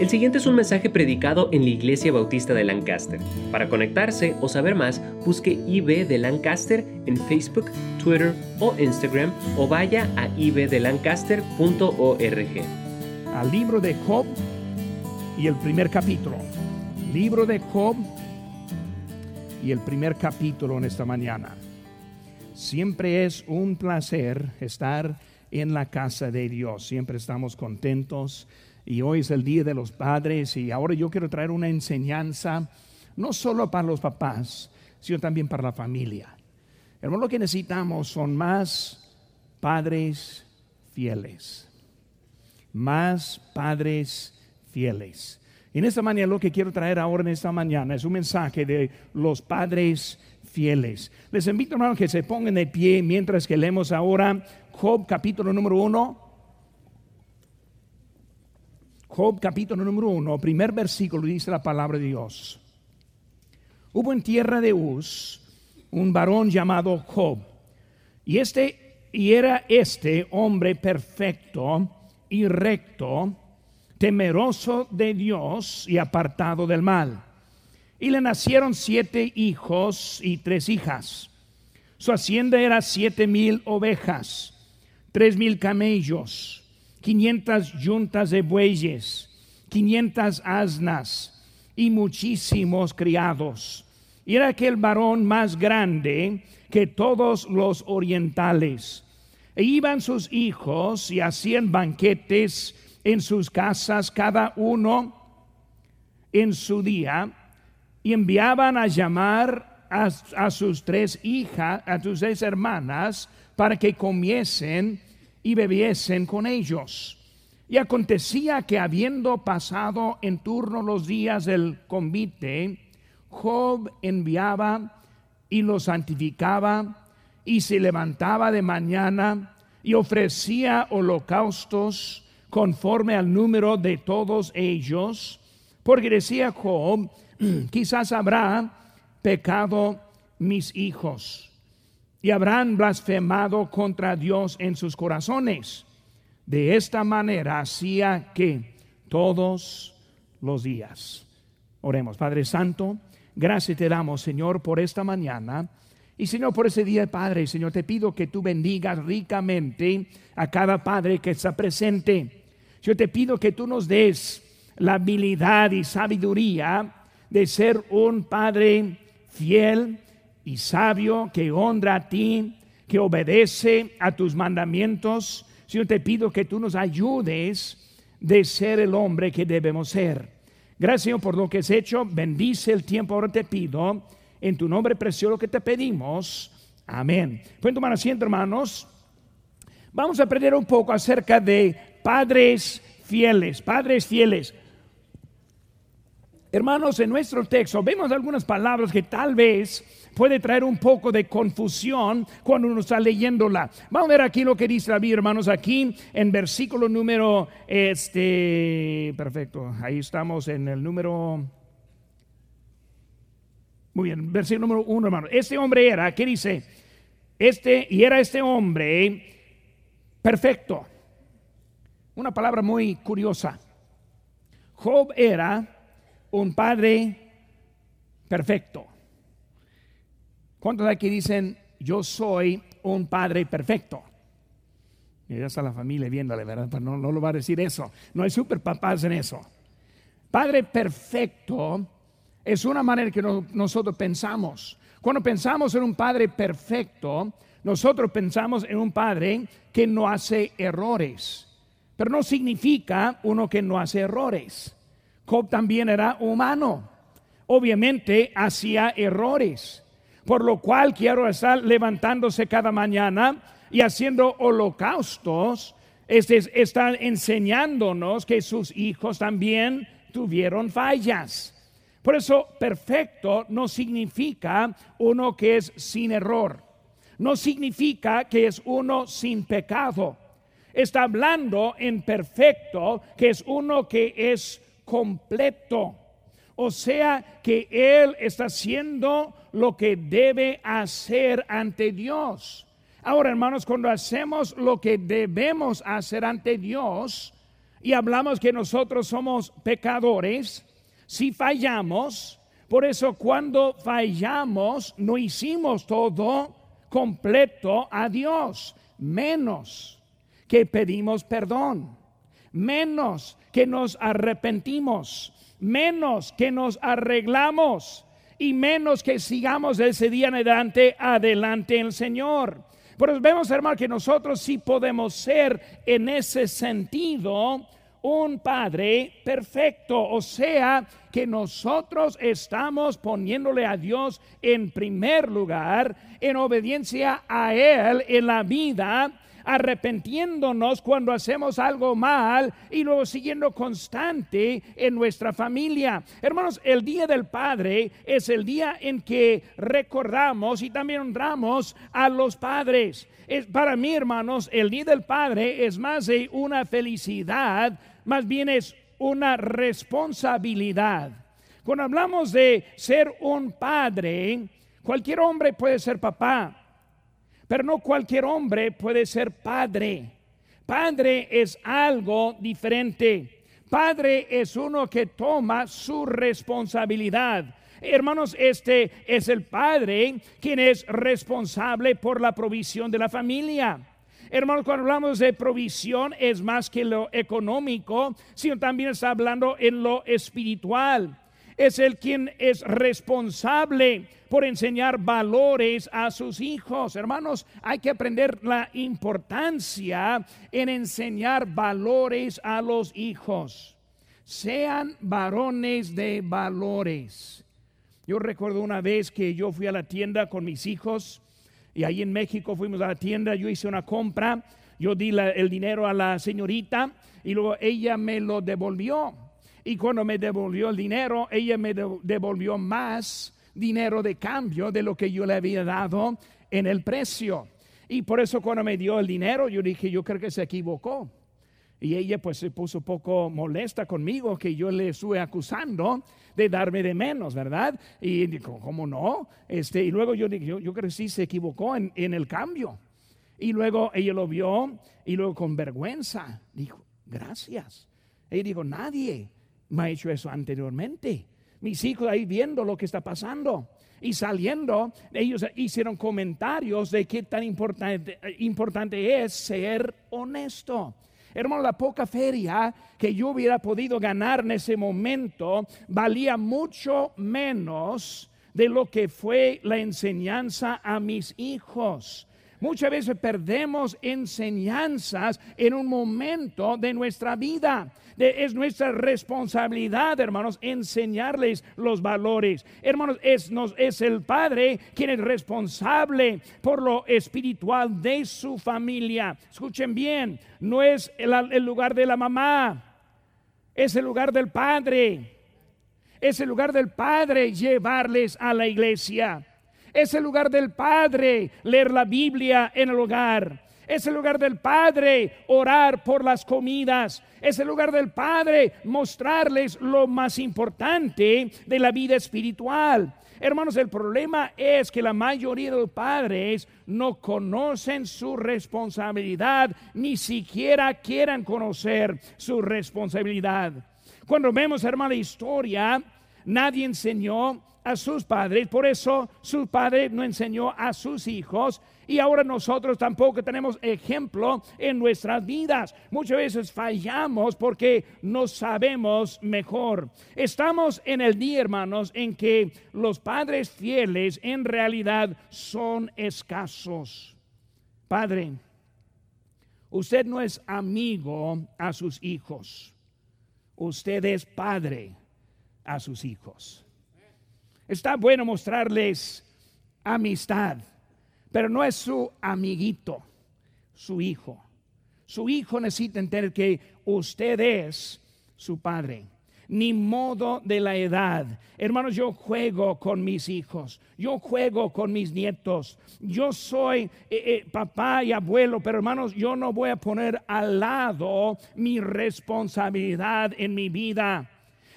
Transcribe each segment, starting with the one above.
El siguiente es un mensaje predicado en la Iglesia Bautista de Lancaster. Para conectarse o saber más, busque IB de Lancaster en Facebook, Twitter o Instagram o vaya a ibdelancaster.org. Al libro de Job y el primer capítulo. Libro de Job y el primer capítulo en esta mañana. Siempre es un placer estar en la casa de Dios. Siempre estamos contentos y hoy es el Día de los Padres y ahora yo quiero traer una enseñanza no solo para los papás, sino también para la familia. Hermano, lo que necesitamos son más padres fieles. Más padres fieles. En esta mañana lo que quiero traer ahora en esta mañana es un mensaje de los padres fieles. Les invito, hermano, que se pongan de pie mientras que leemos ahora Job capítulo número uno. Job capítulo número uno, primer versículo dice la palabra de Dios. Hubo en tierra de Uz un varón llamado Job, y este y era este hombre perfecto y recto, temeroso de Dios y apartado del mal. Y le nacieron siete hijos y tres hijas. Su hacienda era siete mil ovejas, tres mil camellos quinientas yuntas de bueyes, quinientas asnas y muchísimos criados. Y era aquel varón más grande que todos los orientales. E iban sus hijos y hacían banquetes en sus casas, cada uno en su día, y enviaban a llamar a, a sus tres hijas, a sus tres hermanas, para que comiesen y bebiesen con ellos. Y acontecía que habiendo pasado en turno los días del convite, Job enviaba y los santificaba y se levantaba de mañana y ofrecía holocaustos conforme al número de todos ellos, porque decía Job, quizás habrá pecado mis hijos y habrán blasfemado contra Dios en sus corazones. De esta manera hacía que todos los días. Oremos, Padre Santo, gracias te damos, Señor, por esta mañana. Y Señor, por ese día, Padre, Señor, te pido que tú bendigas ricamente a cada Padre que está presente. Yo te pido que tú nos des la habilidad y sabiduría de ser un Padre fiel, y sabio que honra a ti, que obedece a tus mandamientos. Señor, te pido que tú nos ayudes de ser el hombre que debemos ser. Gracias, Señor, por lo que has hecho. Bendice el tiempo. Ahora te pido, en tu nombre precioso que te pedimos. Amén. Pueden tomar asiento, hermanos. Vamos a aprender un poco acerca de padres fieles, padres fieles. Hermanos, en nuestro texto vemos algunas palabras que tal vez puede traer un poco de confusión cuando uno está leyéndola. Vamos a ver aquí lo que dice la hermanos, aquí en versículo número, este, perfecto, ahí estamos en el número... Muy bien, versículo número uno, hermano. Este hombre era, ¿qué dice? Este, y era este hombre perfecto. Una palabra muy curiosa. Job era un padre perfecto. ¿Cuántos aquí dicen, yo soy un padre perfecto? Y ya está la familia viéndole, ¿verdad? No, no lo va a decir eso. No hay super papás en eso. Padre perfecto es una manera que nosotros pensamos. Cuando pensamos en un padre perfecto, nosotros pensamos en un padre que no hace errores. Pero no significa uno que no hace errores. Job también era humano. Obviamente hacía errores, por lo cual quiero estar levantándose cada mañana y haciendo holocaustos. Este están enseñándonos que sus hijos también tuvieron fallas. Por eso, perfecto no significa uno que es sin error. No significa que es uno sin pecado. Está hablando en perfecto, que es uno que es completo. O sea que Él está haciendo lo que debe hacer ante Dios. Ahora, hermanos, cuando hacemos lo que debemos hacer ante Dios, y hablamos que nosotros somos pecadores, si fallamos, por eso cuando fallamos no hicimos todo completo a Dios, menos que pedimos perdón, menos que nos arrepentimos, menos que nos arreglamos y menos que sigamos ese día en adelante adelante el Señor. Pero vemos, hermano, que nosotros sí podemos ser en ese sentido un Padre perfecto, o sea, que nosotros estamos poniéndole a Dios en primer lugar, en obediencia a Él en la vida, arrepentiéndonos cuando hacemos algo mal y luego siguiendo constante en nuestra familia. Hermanos, el Día del Padre es el día en que recordamos y también honramos a los padres. Es, para mí, hermanos, el Día del Padre es más de una felicidad, más bien es una responsabilidad. Cuando hablamos de ser un padre, cualquier hombre puede ser papá, pero no cualquier hombre puede ser padre. Padre es algo diferente. Padre es uno que toma su responsabilidad. Hermanos, este es el padre quien es responsable por la provisión de la familia. Hermanos, cuando hablamos de provisión es más que lo económico, sino también está hablando en lo espiritual. Es el quien es responsable por enseñar valores a sus hijos. Hermanos, hay que aprender la importancia en enseñar valores a los hijos. Sean varones de valores. Yo recuerdo una vez que yo fui a la tienda con mis hijos y ahí en México fuimos a la tienda, yo hice una compra, yo di el dinero a la señorita y luego ella me lo devolvió. Y cuando me devolvió el dinero, ella me devolvió más dinero de cambio de lo que yo le había dado en el precio. Y por eso cuando me dio el dinero, yo dije, yo creo que se equivocó. Y ella pues se puso un poco molesta conmigo que yo le estuve acusando de darme de menos, ¿verdad? Y dijo, ¿cómo no? Este, y luego yo dije, yo, yo creo que sí se equivocó en, en el cambio. Y luego ella lo vio y luego con vergüenza dijo, gracias. Ella dijo, nadie me ha hecho eso anteriormente mis hijos ahí viendo lo que está pasando y saliendo, ellos hicieron comentarios de qué tan importante, es ser honesto. Hermano, la poca feria que yo hubiera podido ganar en ese momento valía mucho menos de lo que fue la enseñanza a mis hijos. Muchas veces perdemos enseñanzas en un momento de nuestra vida. es nuestra responsabilidad, hermanos, enseñarles los valores. Hermanos, es, nos, es el Padre quien es responsable por lo espiritual de su familia. Escuchen bien, no es el lugar de la mamá, es el lugar del Padre. Es el lugar del Padre llevarles a la iglesia. Es el lugar del Padre leer la Biblia en el hogar. Es el lugar del Padre orar por las comidas. Es el lugar del Padre mostrarles lo más importante de la vida espiritual. Hermanos, el problema es que la mayoría de los padres no conocen su responsabilidad, ni siquiera quieran conocer su responsabilidad. Cuando vemos, hermano, la historia, nadie enseñó a sus padres, por eso su padre no enseñó a sus hijos y ahora nosotros tampoco tenemos ejemplo en nuestras vidas. Muchas veces fallamos porque no sabemos mejor. Estamos en el día, hermanos, en que los padres fieles en realidad son escasos. Padre, usted no es amigo a sus hijos, usted es padre a sus hijos. Está bueno mostrarles amistad, pero no es su amiguito, su hijo. Su hijo necesita entender que usted es su padre ni modo de la edad. Hermanos, yo juego con mis hijos, yo juego con mis nietos, yo soy eh, eh, papá y abuelo, pero hermanos, yo no voy a poner al lado mi responsabilidad en mi vida.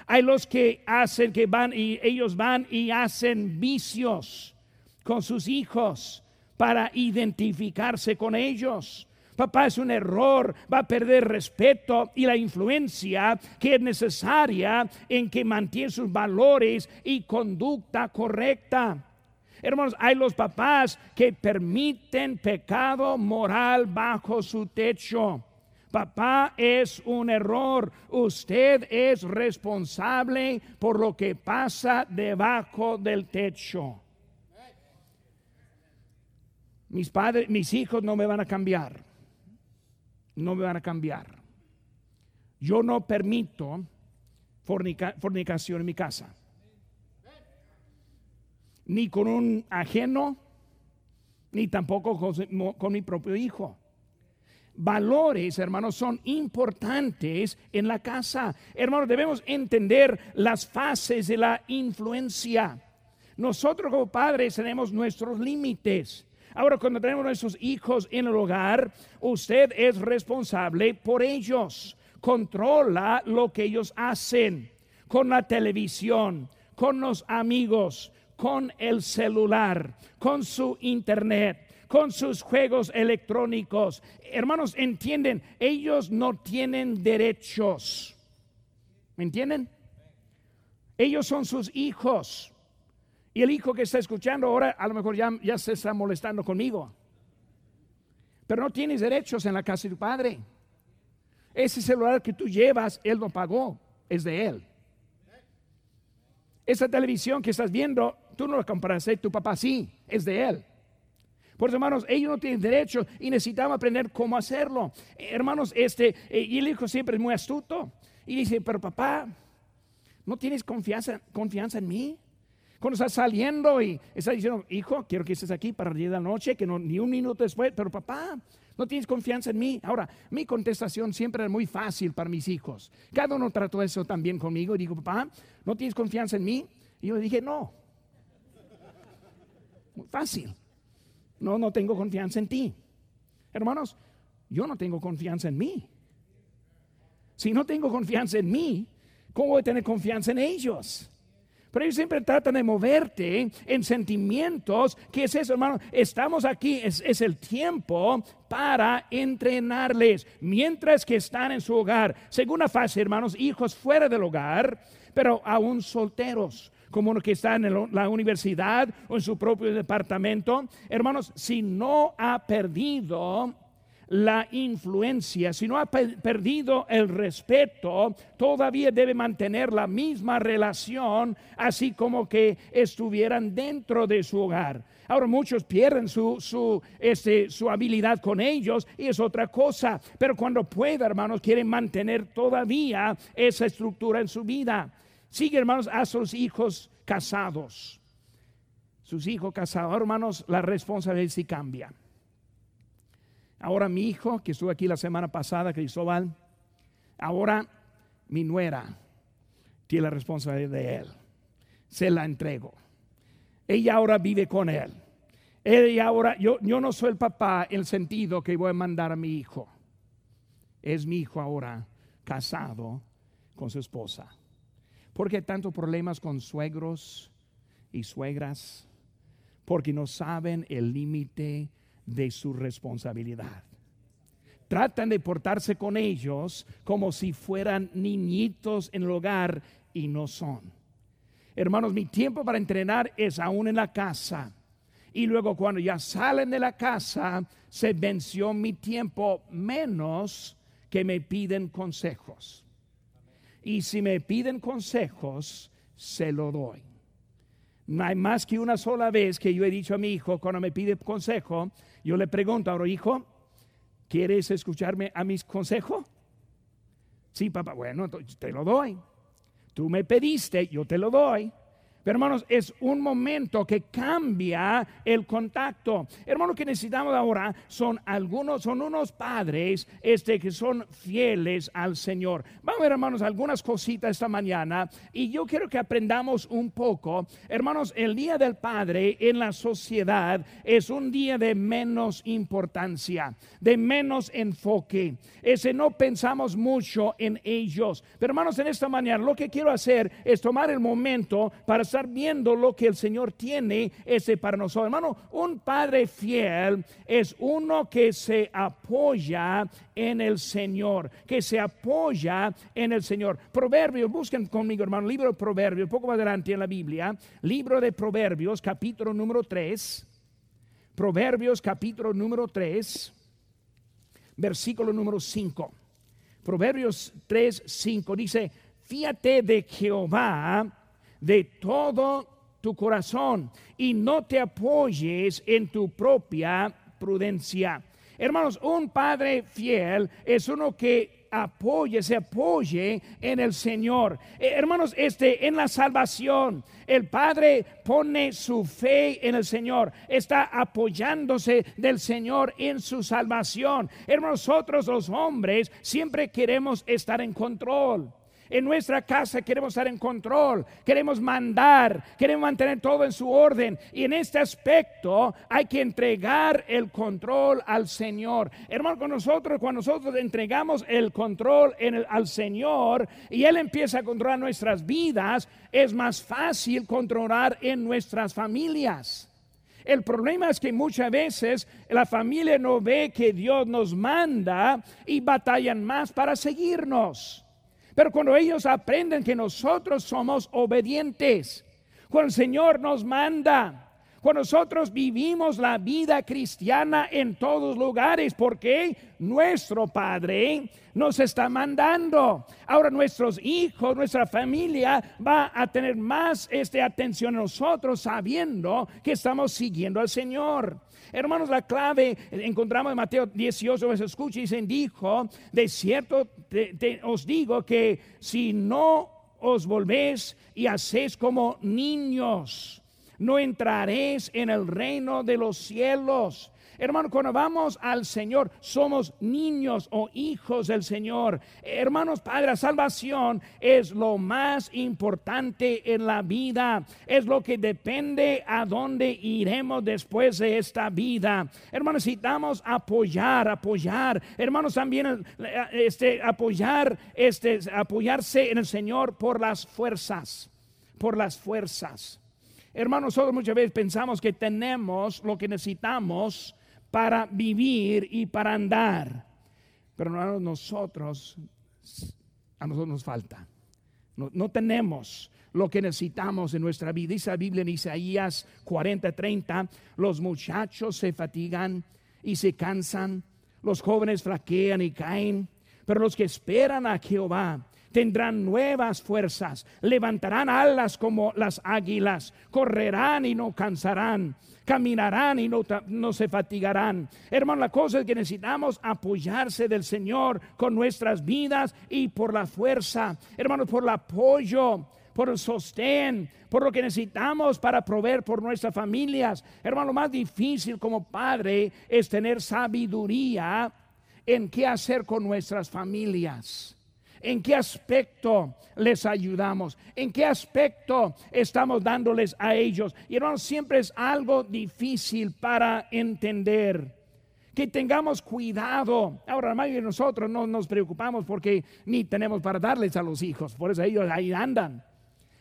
Hay los que hacen que van y ellos van y hacen vicios con sus hijos para identificarse con ellos. Papá es un error, va a perder respeto y la influencia que es necesaria en que mantiene sus valores y conducta correcta. Hermanos, hay los papás que permiten pecado moral bajo su techo. Papá es un error. Usted es responsable por lo que pasa debajo del techo. Mis padres, mis hijos no me van a cambiar. No me van a cambiar. Yo no permito fornicación en mi casa. Ni con un ajeno, ni tampoco con mi propio hijo valores, hermanos, son importantes en la casa. Hermanos, debemos entender las fases de la influencia. Nosotros como padres tenemos nuestros límites. Ahora, cuando tenemos nuestros hijos en el hogar, usted es responsable por ellos. Controla lo que ellos hacen con la televisión, con los amigos, con el celular, con su internet con sus juegos electrónicos. Hermanos, entienden, ellos no tienen derechos. ¿Me entienden? Ellos son sus hijos. Y el hijo que está escuchando ahora a lo mejor ya, se está molestando conmigo. Pero no tienes derechos en la casa de tu padre. Ese celular que tú llevas, él lo pagó, es de él. Esa televisión que estás viendo, tú no la compraste, tu papá sí, es de él. Por eso, hermanos, ellos no tienen derecho y necesitamos aprender cómo hacerlo. hermanos, este, eh, y el hijo siempre es muy astuto. Y dice, pero papá, ¿no tienes confianza, confianza en mí? Cuando estás saliendo y estás diciendo, hijo, quiero que estés aquí para el día de la noche, que no, ni un minuto después, pero papá, no tienes confianza en mí. Ahora, mi contestación siempre es muy fácil para mis hijos. Cada uno trató eso también conmigo y digo, papá, ¿no tienes confianza en mí? Y yo dije, no. Muy fácil. No, no tengo confianza en ti. Hermanos, yo no tengo confianza en mí. Si no tengo confianza en mí, ¿cómo voy a tener confianza en ellos? Pero ellos siempre tratan de moverte en sentimientos. ¿Qué es eso, hermano? Estamos aquí, es, el tiempo para entrenarles mientras que están en su hogar. Segunda fase, hermanos, hijos fuera del hogar, pero aún solteros como uno que está en la universidad o en su propio departamento. Hermanos, si no ha perdido la influencia, si no ha perdido el respeto, todavía debe mantener la misma relación, así como que estuvieran dentro de su hogar. Ahora muchos pierden su, su, este, su habilidad con ellos y es otra cosa, pero cuando pueda, hermanos, quieren mantener todavía esa estructura en su vida. Sigue, hermanos, a sus hijos casados. Sus hijos casados, hermanos, la responsabilidad sí cambia. Ahora mi hijo, que estuvo aquí la semana pasada, Cristóbal, ahora mi nuera tiene la responsabilidad de él. Se la entrego. Ella ahora vive con él. Ella ahora, yo, yo no soy el papá en el sentido que voy a mandar a mi hijo. Es mi hijo ahora casado con su esposa. ¿Por qué tantos problemas con suegros y suegras? Porque no saben el límite de su responsabilidad. Tratan de portarse con ellos como si fueran niñitos en el hogar y no son. Hermanos, mi tiempo para entrenar es aún en la casa. Y luego cuando ya salen de la casa, se venció mi tiempo menos que me piden consejos. Y si me piden consejos, se lo doy. No hay más que una sola vez que yo he dicho a mi hijo, cuando me pide consejo, yo le pregunto, ahora hijo, ¿quieres escucharme a mis consejos? Sí, papá, bueno, te lo doy. Tú me pediste, yo te lo doy. Hermanos, es un momento que cambia el contacto. Hermanos, que necesitamos ahora son algunos, son unos padres este, que son fieles al Señor. Vamos a ver, hermanos, algunas cositas esta mañana. Y yo quiero que aprendamos un poco. Hermanos, el Día del Padre en la sociedad es un día de menos importancia, de menos enfoque. Ese no pensamos mucho en ellos. Pero hermanos, en esta mañana lo que quiero hacer es tomar el momento para estar viendo lo que el Señor tiene ese para nosotros. Hermano, un padre fiel es uno que se apoya en el Señor, que se apoya en el Señor. Proverbios, busquen conmigo, hermano, libro de Proverbios, poco más adelante en la Biblia, libro de Proverbios, capítulo número 3. Proverbios capítulo número 3, versículo número 5. Proverbios 3, 5 dice, fíjate de Jehová de todo tu corazón y no te apoyes en tu propia prudencia. Hermanos, un padre fiel es uno que apoye, se apoye en el Señor. Eh, hermanos, este en la salvación, el Padre pone su fe en el Señor, está apoyándose del Señor en su salvación. Hermanos, nosotros los hombres siempre queremos estar en control. En nuestra casa queremos estar en control, queremos mandar, queremos mantener todo en su orden. Y en este aspecto hay que entregar el control al Señor. Hermano, con nosotros, cuando nosotros entregamos el control al Señor y Él empieza a controlar nuestras vidas, es más fácil controlar en nuestras familias. El problema es que muchas veces la familia no ve que Dios nos manda y batallan más para seguirnos. Pero cuando ellos aprenden que nosotros somos obedientes, cuando el Señor nos manda, nosotros vivimos la vida cristiana en todos lugares, porque nuestro Padre nos está mandando. Ahora nuestros hijos, nuestra familia va a tener más este, atención nosotros sabiendo que estamos siguiendo al Señor. Hermanos, la clave encontramos en Mateo 18, se escucha y dicen, dijo, de cierto os digo que si no os volvéis y hacéis como niños, no entraréis en el reino de los cielos. Hermano, cuando vamos al Señor, somos niños o hijos del Señor. Hermanos, Padre, la salvación es lo más importante en la vida. Es lo que depende a dónde iremos después de esta vida. Hermanos, necesitamos apoyar, apoyar. Hermanos, también este, apoyar, este, apoyarse en el Señor por las fuerzas, por las fuerzas. Hermanos, nosotros muchas veces pensamos que tenemos lo que necesitamos para vivir y para andar. Pero nosotros, a nosotros nos falta. No, tenemos lo que necesitamos en nuestra vida. Dice la Biblia en Isaías 40, 30, los muchachos se fatigan y se cansan, los jóvenes flaquean y caen, pero los que esperan a Jehová tendrán nuevas fuerzas, levantarán alas como las águilas, correrán y no cansarán, caminarán y no, se fatigarán. Hermano, la cosa es que necesitamos apoyarse del Señor con nuestras vidas y por la fuerza, hermanos, por el apoyo por el sostén, por lo que necesitamos para proveer por nuestras familias. Hermano, lo más difícil como padre es tener sabiduría en qué hacer con nuestras familias. ¿En qué aspecto les ayudamos? ¿En qué aspecto estamos dándoles a ellos? Y hermanos, siempre es algo difícil para entender. Que tengamos cuidado. Ahora, mayoría de nosotros no nos preocupamos porque ni tenemos para darles a los hijos. Por eso ellos ahí andan.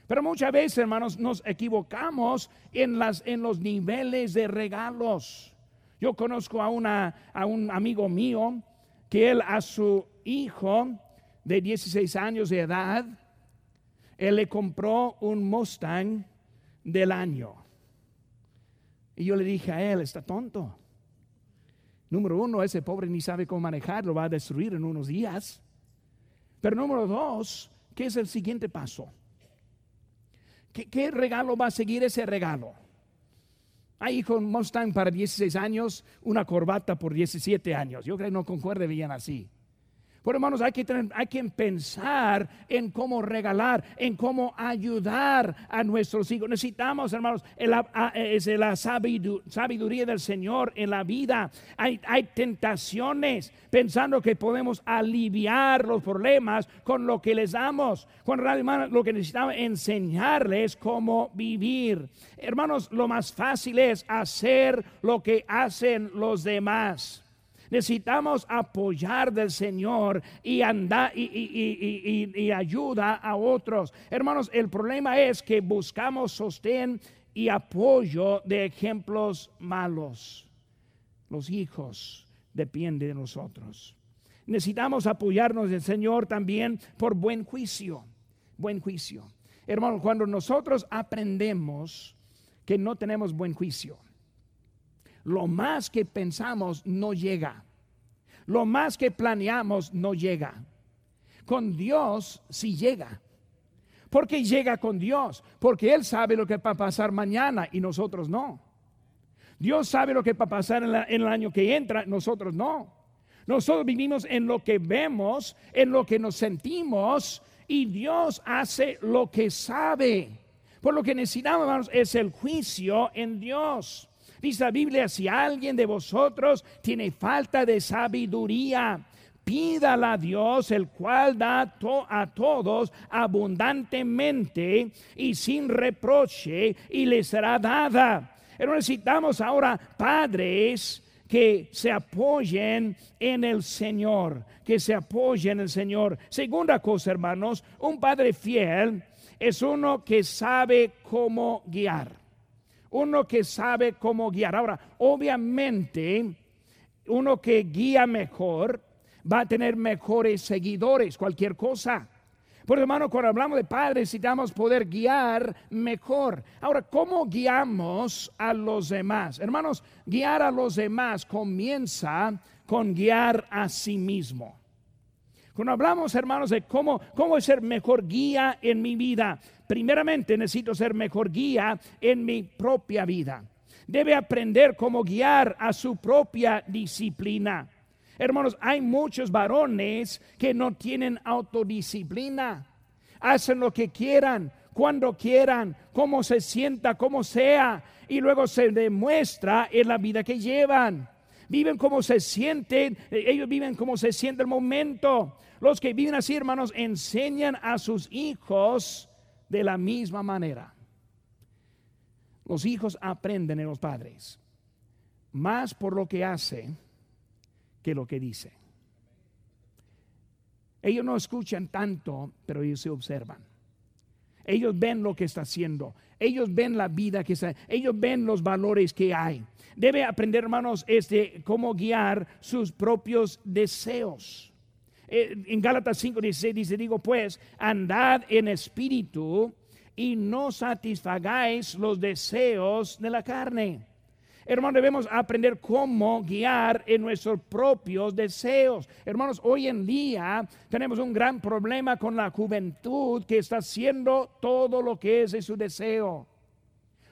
Pero muchas veces, hermanos, nos equivocamos en, los niveles de regalos. Yo conozco a un amigo mío que él a su hijo de 16 años de edad, él le compró un Mustang del año. Y yo le dije a él, está tonto. Número uno, ese pobre ni sabe cómo manejar, lo va a destruir en unos días. Pero número dos, ¿qué es el siguiente paso? ¿Qué, regalo va a seguir ese regalo? Hay con Mustang para 16 años, una corbata por 17 años. Yo creo que no concuerde bien así. Por hermanos, hay que, tener, hay que pensar en cómo regalar, en cómo ayudar a nuestros hijos. Necesitamos, hermanos, la sabiduría del Señor en la vida. Hay, hay tentaciones pensando que podemos aliviar los problemas con lo que les damos. Cuando hermanos, lo que necesitamos enseñarles cómo vivir. Hermanos, lo más fácil es hacer lo que hacen los demás. Necesitamos apoyar del Señor y andar y, ayuda a otros. Hermanos, el problema es que buscamos sostén y apoyo de ejemplos malos. Los hijos dependen de nosotros. Necesitamos apoyarnos del Señor también por buen juicio. Buen juicio. Hermanos, cuando nosotros aprendemos que no tenemos buen juicio, lo más que pensamos no llega. Lo más que planeamos no llega. Con Dios sí llega. Porque llega con Dios, porque Él sabe lo que va a pasar mañana y nosotros no. Dios sabe lo que va a pasar en, en, el año que entra, nosotros no. Nosotros vivimos en lo que vemos, en lo que nos sentimos, y Dios hace lo que sabe. Por lo que necesitamos, es el juicio en Dios. Dice la Biblia, si alguien de vosotros tiene falta de sabiduría, pídala a Dios, el cual da a todos abundantemente y sin reproche, y le será dada. Pero necesitamos ahora padres que se apoyen en el Señor, que se apoyen en el Señor. Segunda cosa, hermanos, un padre fiel es uno que sabe cómo guiar uno que sabe cómo guiar. Ahora, obviamente, uno que guía mejor va a tener mejores seguidores, cualquier cosa. Por hermano, cuando hablamos de padres, necesitamos poder guiar mejor. Ahora, ¿cómo guiamos a los demás? Hermanos, guiar a los demás comienza con guiar a sí mismo. Cuando hablamos, hermanos, de cómo, cómo ser mejor guía en mi vida, primeramente necesito ser mejor guía en mi propia vida. Debe aprender cómo guiar a su propia disciplina. Hermanos, hay muchos varones que no tienen autodisciplina. Hacen lo que quieran, cuando quieran, como se sienta, como sea, y luego se demuestra en la vida que llevan viven como se sienten, eh, ellos viven como se siente el momento. Los que viven así, hermanos, enseñan a sus hijos de la misma manera. Los hijos aprenden en los padres más por lo que hace que lo que dice. Ellos no escuchan tanto, pero ellos se observan. Ellos ven lo que está haciendo. Ellos ven la vida que está. Ellos ven los valores que hay. Debe aprender, hermanos, este, cómo guiar sus propios deseos. Eh, en Gálatas 5, 16 dice, digo pues, andad en espíritu y no satisfagáis los deseos de la carne. Hermanos, debemos aprender cómo guiar en nuestros propios deseos. Hermanos, hoy en día tenemos un gran problema con la juventud que está haciendo todo lo que es de su deseo,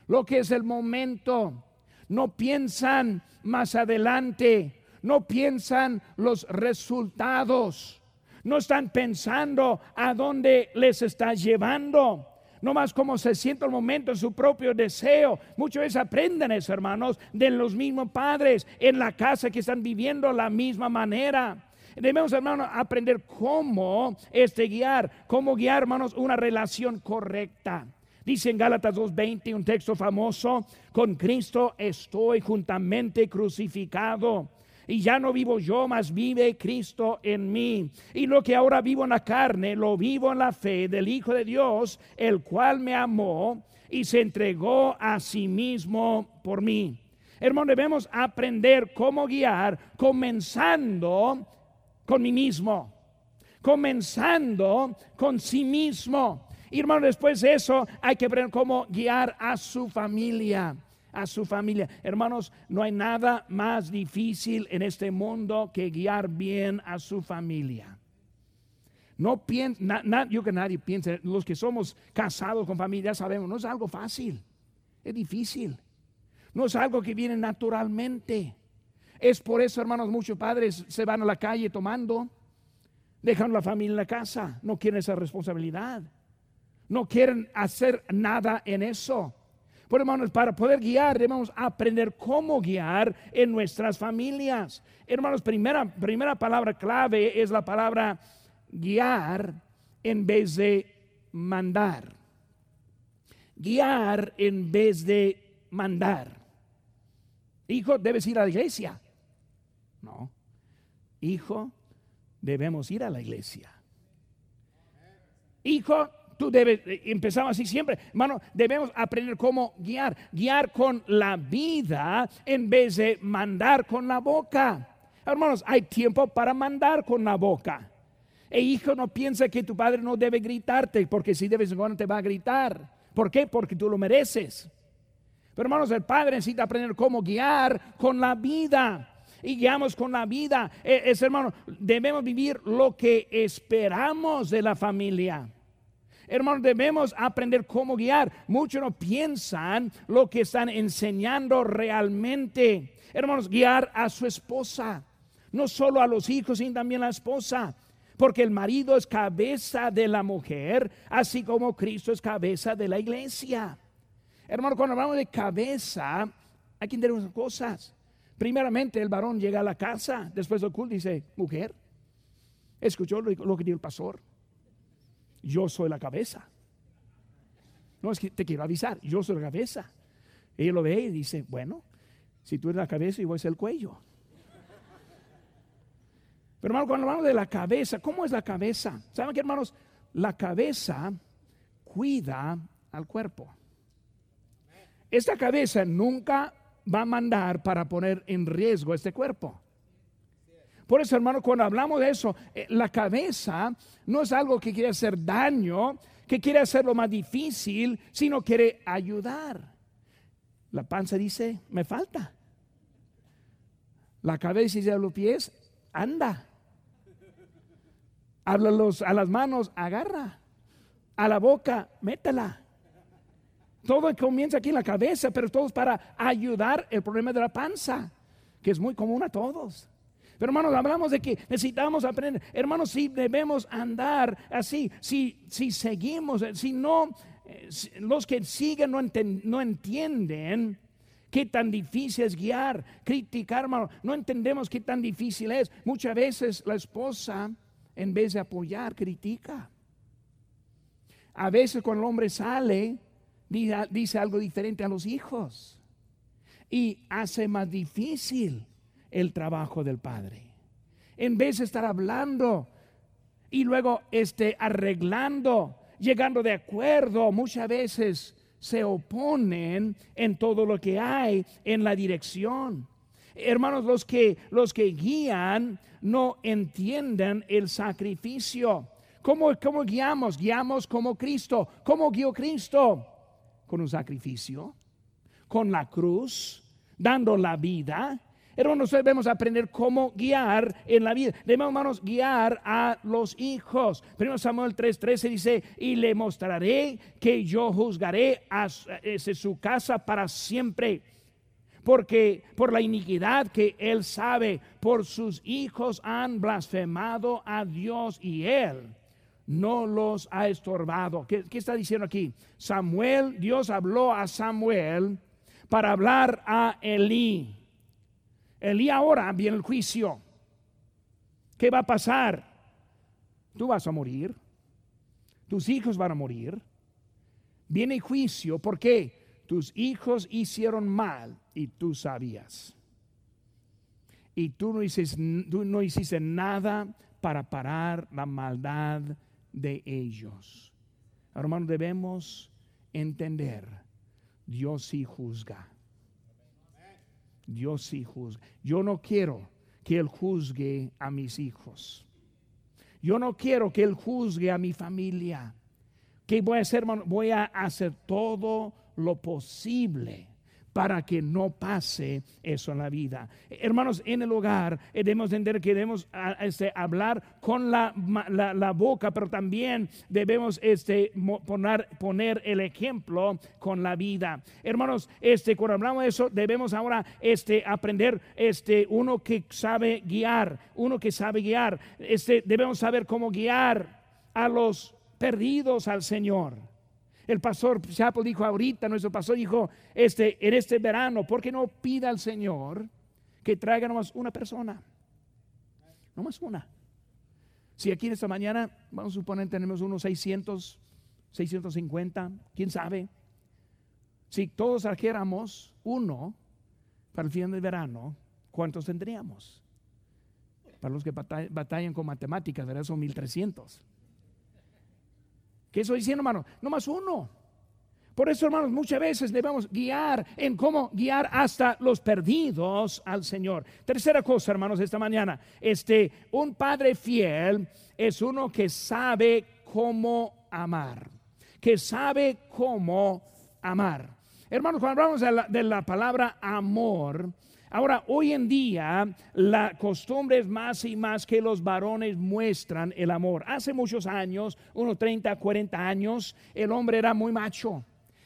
lo que es el momento. No piensan más adelante, no piensan los resultados, no están pensando a dónde les está llevando no más como se siente el momento en su propio deseo. Muchas veces aprenden eso, hermanos, de los mismos padres en la casa que están viviendo la misma manera. Debemos, hermanos, aprender cómo este guiar, cómo guiar, hermanos, una relación correcta. Dice en Gálatas 2:20, un texto famoso, con Cristo estoy juntamente crucificado y ya no vivo yo, mas vive Cristo en mí. Y lo que ahora vivo en la carne, lo vivo en la fe del Hijo de Dios, el cual me amó y se entregó a sí mismo por mí. Hermano, debemos aprender cómo guiar, comenzando con mí mismo, comenzando con sí mismo. Y hermano, después de eso hay que aprender cómo guiar a su familia a su familia. Hermanos, no hay nada más difícil en este mundo que guiar bien a su familia. No piensa, yo que nadie piensa, los que somos casados con familia sabemos, no es algo fácil, es difícil. No es algo que viene naturalmente. Es por eso, hermanos, muchos padres se van a la calle tomando, dejan la familia en la casa, no quieren esa responsabilidad, no quieren hacer nada en eso. Por hermanos, para poder guiar debemos aprender cómo guiar en nuestras familias. Hermanos, primera, primera palabra clave es la palabra guiar en vez de mandar. Guiar en vez de mandar. Hijo, debes ir a la iglesia. No, hijo, debemos ir a la iglesia. Hijo, tú debes, eh, empezamos así siempre, hermano, debemos aprender cómo guiar, guiar con la vida en vez de mandar con la boca. Hermanos, hay tiempo para mandar con la boca. E hijo, no piensa que tu padre no debe gritarte, porque si debes en te va a gritar. ¿Por qué? Porque tú lo mereces. Pero hermanos, el padre necesita aprender cómo guiar con la vida. Y guiamos con la vida. E, es hermano, debemos vivir lo que esperamos de la familia. Hermanos, debemos aprender cómo guiar. Muchos no piensan lo que están enseñando realmente. Hermanos, guiar a su esposa. No solo a los hijos, sino también a la esposa. Porque el marido es cabeza de la mujer, así como Cristo es cabeza de la iglesia. Hermano, cuando hablamos de cabeza, hay que entender unas cosas. Primeramente, el varón llega a la casa, después del culto dice, mujer, escuchó lo, que dijo el pastor. Yo soy la cabeza. No es que te quiero avisar, yo soy la cabeza. Ella lo ve y dice, bueno, si tú eres la cabeza, yo voy a ser el cuello. Pero hermano, cuando hablamos de la cabeza, ¿cómo es la cabeza? ¿Saben qué, hermanos? La cabeza cuida al cuerpo. Esta cabeza nunca va a mandar para poner en riesgo este cuerpo. Por eso, hermano, cuando hablamos de eso, eh, la cabeza no es algo que quiere hacer daño, que quiere hacerlo más difícil, sino quiere ayudar. La panza dice, me falta. La cabeza dice a los pies, anda. Habla a las manos, agarra. A la boca, métela. Todo comienza aquí en la cabeza, pero todo es para ayudar el problema de la panza, que es muy común a todos. Hermanos, hablamos de que necesitamos aprender. Hermanos, si debemos andar así, si, si seguimos, si no, eh, los que siguen no, no entienden qué tan difícil es guiar, criticar, hermano, no entendemos qué tan difícil es. Muchas veces la esposa en vez de apoyar, critica. A veces cuando el hombre sale, dice, algo diferente a los hijos y hace más difícil el trabajo del padre. En vez de estar hablando y luego este, arreglando, llegando de acuerdo, muchas veces se oponen en todo lo que hay en la dirección. Hermanos, los que, los que guían no entienden el sacrificio. ¿Cómo, ¿Cómo guiamos? Guiamos como Cristo. ¿Cómo guió Cristo? Con un sacrificio, con la cruz, dando la vida. Hermanos, debemos aprender cómo guiar en la vida. Debemos, hermanos, guiar a los hijos. Primero Samuel 3:13 dice, y le mostraré que yo juzgaré a su casa para siempre porque por la iniquidad que él sabe, por sus hijos han blasfemado a Dios y él no los ha estorbado. ¿Qué, está diciendo aquí? Samuel, Dios habló a Samuel para hablar a Elí. Elí ahora viene el juicio. ¿Qué va a pasar? Tú vas a morir. Tus hijos van a morir. Viene el juicio. ¿Por qué? tus hijos hicieron mal y tú sabías. Y tú no hiciste, no hiciste nada para parar la maldad de ellos. Hermano, debemos entender, Dios sí juzga. Dios sí juzga. Yo no quiero que Él juzgue a mis hijos. Yo no quiero que Él juzgue a mi familia. ¿Qué voy a hacer, hermano? Voy a hacer todo lo posible para que no pase eso en la vida. Hermanos, en el hogar eh, debemos entender que debemos este, hablar con la, boca, pero también debemos este, poner, poner el ejemplo con la vida. Hermanos, este, cuando hablamos de eso, debemos ahora este, aprender este, uno que sabe guiar, uno que sabe guiar. Este, debemos saber cómo guiar a los perdidos al Señor. El pastor Chapo dijo ahorita, nuestro pastor dijo, este, en este verano, ¿por qué no pida al Señor que traiga nomás una persona? Nomás una. Si aquí en esta mañana, vamos a suponer, tenemos unos 600, 650, quién sabe. Si todos trajéramos uno para el fin del verano, ¿cuántos tendríamos? Para los que batallan con matemáticas, ¿verdad? Son 1300. ¿Qué estoy diciendo, hermano? No más uno. Por eso, hermanos, muchas veces debemos guiar en cómo guiar hasta los perdidos al Señor. Tercera cosa, hermanos, esta mañana, este, un padre fiel es uno que sabe cómo amar, que sabe cómo amar. Hermanos, cuando hablamos de la, de la palabra amor, Ahora, hoy en día la costumbre es más y más que los varones muestran el amor. Hace muchos años, unos 30, 40 años, el hombre era muy macho.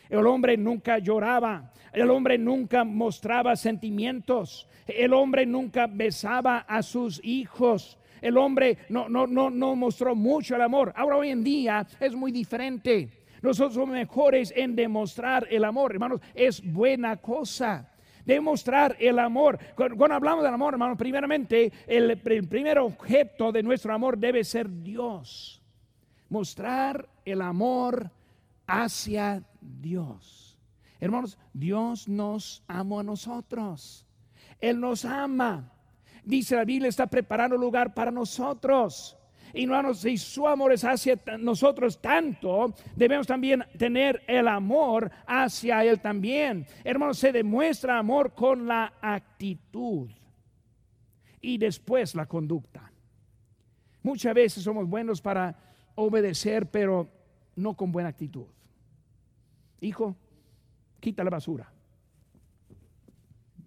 El hombre nunca lloraba, el hombre nunca mostraba sentimientos, el hombre nunca besaba a sus hijos, el hombre no, no, no, no mostró mucho el amor. Ahora hoy en día es muy diferente. Nosotros somos mejores en demostrar el amor, hermanos, es buena cosa. Demostrar el amor. Cuando, hablamos del amor, hermanos, primeramente el, el primer objeto de nuestro amor debe ser Dios. Mostrar el amor hacia Dios. Hermanos, Dios nos ama a nosotros. Él nos ama. Dice la Biblia, está preparando lugar para nosotros. Y si su amor es hacia nosotros tanto, debemos también tener el amor hacia Él también. Hermanos, se demuestra amor con la actitud y después la conducta. Muchas veces somos buenos para obedecer, pero no con buena actitud hijo, quita la basura.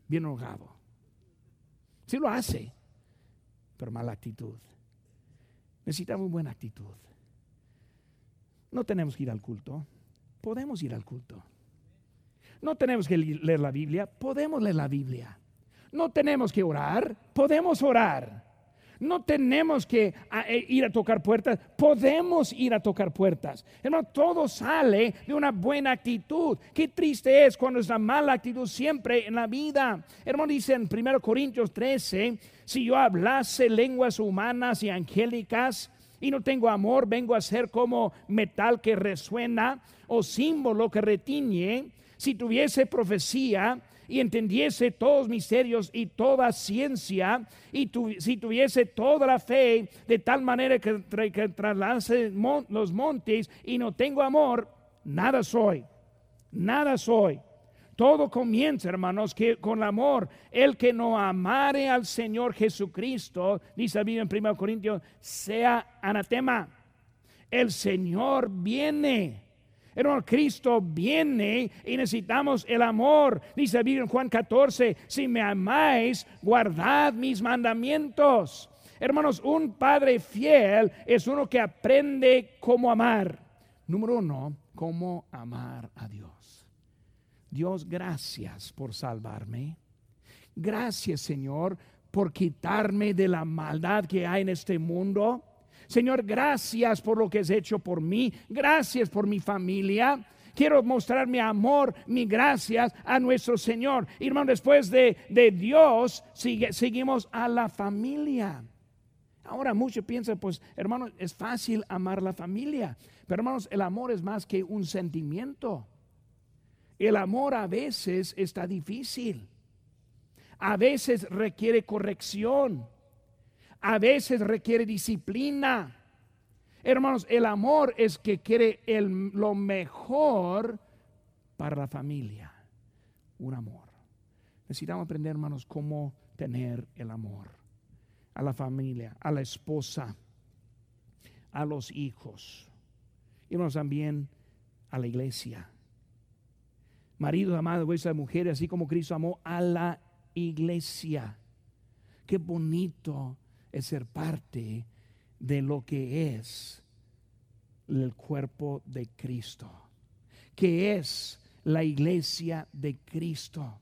Bien enojado. Sí lo hace, pero mala actitud. Necesitamos buena actitud. No tenemos que ir al culto. Podemos ir al culto. No tenemos que leer la Biblia. Podemos leer la Biblia. No tenemos que orar. Podemos orar. No tenemos que eh, ir a tocar puertas, podemos ir a tocar puertas. Hermano, todo sale de una buena actitud. Qué triste es cuando es la mala actitud siempre en la vida. Hermano, dice en 1 Corintios 13, si yo hablase lenguas humanas y angélicas, y no tengo amor, vengo a ser como metal que resuena o símbolo que retiñe. Si tuviese profecía y entendiese todos misterios y toda ciencia, y si tuviese toda la fe de tal manera que, que traslase los montes y no tengo amor, nada soy, nada soy. Todo comienza, hermanos, que con el amor, el que no amare al Señor Jesucristo, dice la Biblia en 1 Corintios, sea anatema. El Señor viene Hermano, Cristo viene y necesitamos el amor. Dice en Juan 14, si me amáis, guardad mis mandamientos. Hermanos, un padre fiel es uno que aprende cómo amar. Número uno, cómo amar a Dios. Dios, gracias por salvarme. Gracias, Señor, por quitarme de la maldad que hay en este mundo. Señor, gracias por lo que has hecho por mí. Gracias por mi familia. Quiero mostrar mi amor, mi gracias a nuestro Señor. hermano, después de, Dios, seguimos a la familia. Ahora muchos piensan, pues hermano, es fácil amar la familia. Pero hermanos, el amor es más que un sentimiento. El amor a veces está difícil. A veces requiere corrección a veces requiere disciplina. Hermanos, el amor es que quiere lo mejor para la familia. Un amor. Necesitamos aprender, hermanos, cómo tener el amor a la familia, a la esposa, a los hijos. Y hermanos, también a la iglesia. Marido amado, vuestras mujeres, así como Cristo amó a la iglesia. Qué bonito es ser parte de lo que es el cuerpo de Cristo, que es la iglesia de Cristo,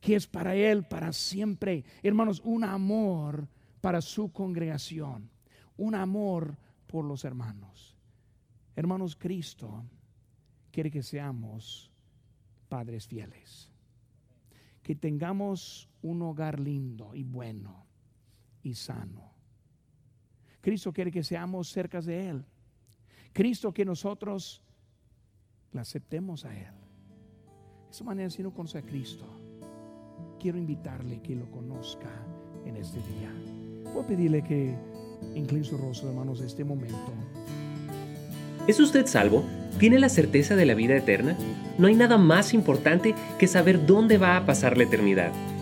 que es para Él para siempre, hermanos, un amor para su congregación, un amor por los hermanos. Hermanos, Cristo quiere que seamos padres fieles, que tengamos un hogar lindo y bueno y sano. Cristo quiere que seamos cerca de Él. Cristo que nosotros le aceptemos a Él. De esa manera, si no conoce a Cristo, quiero invitarle que lo conozca en este día. Puedo pedirle que incline su rostro, hermanos, en este momento. ¿Es usted salvo? ¿Tiene la certeza de la vida eterna? No hay nada más importante que saber dónde va a pasar la eternidad.